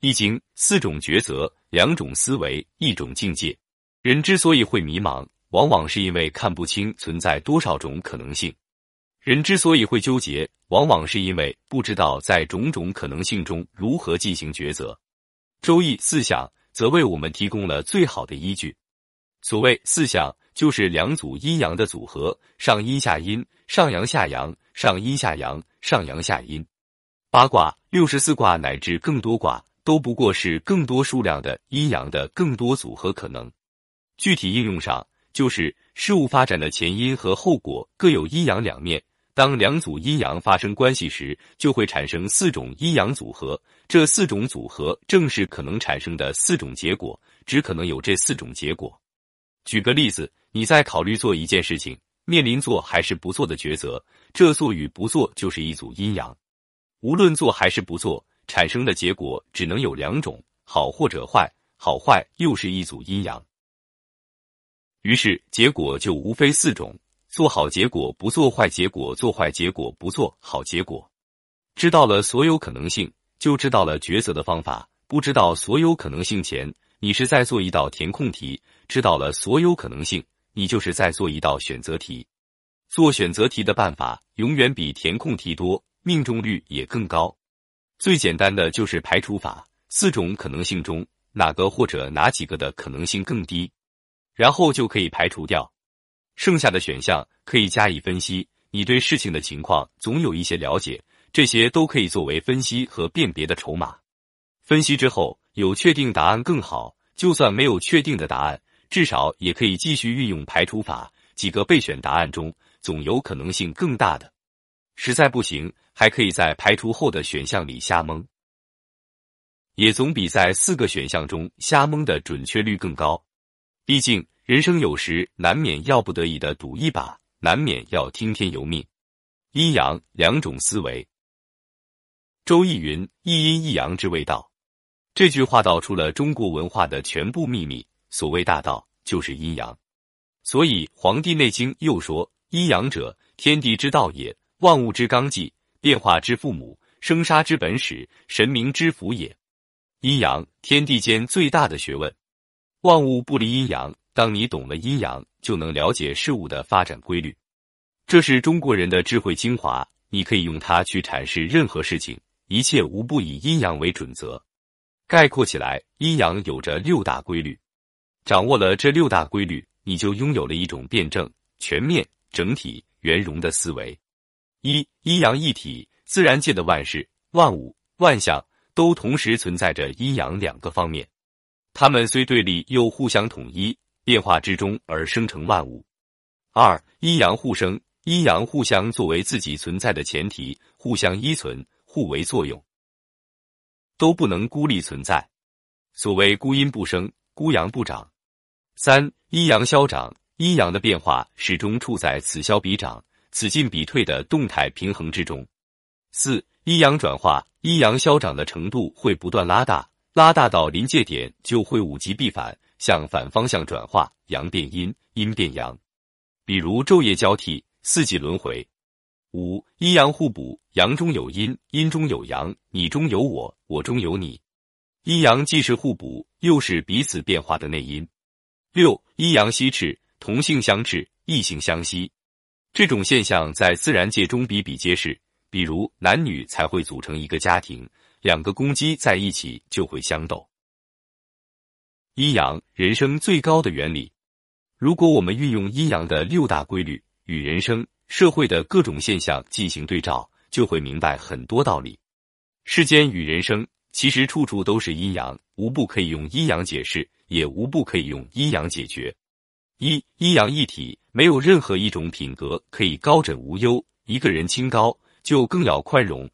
易经四种抉择，两种思维，一种境界。人之所以会迷茫，往往是因为看不清存在多少种可能性；人之所以会纠结，往往是因为不知道在种种可能性中如何进行抉择。周易四象则为我们提供了最好的依据。所谓四象，就是两组阴阳的组合：上阴下阴，上阳下阳，上阴下阳，上阳下阴。八卦、六十四卦乃至更多卦。都不过是更多数量的阴阳的更多组合可能。具体应用上，就是事物发展的前因和后果各有阴阳两面。当两组阴阳发生关系时，就会产生四种阴阳组合。这四种组合正是可能产生的四种结果，只可能有这四种结果。举个例子，你在考虑做一件事情，面临做还是不做的抉择，这做与不做就是一组阴阳。无论做还是不做。产生的结果只能有两种，好或者坏，好坏又是一组阴阳。于是结果就无非四种：做好结果，不做坏结果；做坏结果，不做好结果。知道了所有可能性，就知道了抉择的方法。不知道所有可能性前，你是在做一道填空题；知道了所有可能性，你就是在做一道选择题。做选择题的办法永远比填空题多，命中率也更高。最简单的就是排除法，四种可能性中哪个或者哪几个的可能性更低，然后就可以排除掉，剩下的选项可以加以分析。你对事情的情况总有一些了解，这些都可以作为分析和辨别的筹码。分析之后有确定答案更好，就算没有确定的答案，至少也可以继续运用排除法，几个备选答案中总有可能性更大的。实在不行，还可以在排除后的选项里瞎蒙，也总比在四个选项中瞎蒙的准确率更高。毕竟人生有时难免要不得已的赌一把，难免要听天由命。阴阳两种思维，周易云：“一阴一阳之谓道。”这句话道出了中国文化的全部秘密。所谓大道，就是阴阳。所以《黄帝内经》又说：“阴阳者，天地之道也。”万物之纲纪，变化之父母，生杀之本始，神明之福也。阴阳，天地间最大的学问。万物不离阴阳。当你懂了阴阳，就能了解事物的发展规律。这是中国人的智慧精华，你可以用它去阐释任何事情。一切无不以阴阳为准则。概括起来，阴阳有着六大规律。掌握了这六大规律，你就拥有了一种辩证、全面、整体、圆融的思维。一阴阳一体，自然界的万事万物万象都同时存在着阴阳两个方面，它们虽对立又互相统一，变化之中而生成万物。二阴阳互生，阴阳互相作为自己存在的前提，互相依存，互为作用，都不能孤立存在。所谓孤阴不生，孤阳不长。三阴阳消长，阴阳的变化始终处在此消彼长。此进彼退的动态平衡之中。四阴阳转化，阴阳消长的程度会不断拉大，拉大到临界点就会物极必反，向反方向转化，阳变阴，阴变阳。比如昼夜交替，四季轮回。五阴阳互补，阳中有阴，阴中有阳，你中有我，我中有你。阴阳既是互补，又是彼此变化的内因。六阴阳吸斥，同性相斥，异性相吸。这种现象在自然界中比比皆是，比如男女才会组成一个家庭，两个公鸡在一起就会相斗。阴阳，人生最高的原理。如果我们运用阴阳的六大规律与人生、社会的各种现象进行对照，就会明白很多道理。世间与人生，其实处处都是阴阳，无不可以用阴阳解释，也无不可以用阴阳解决。一阴阳一体，没有任何一种品格可以高枕无忧。一个人清高，就更要宽容；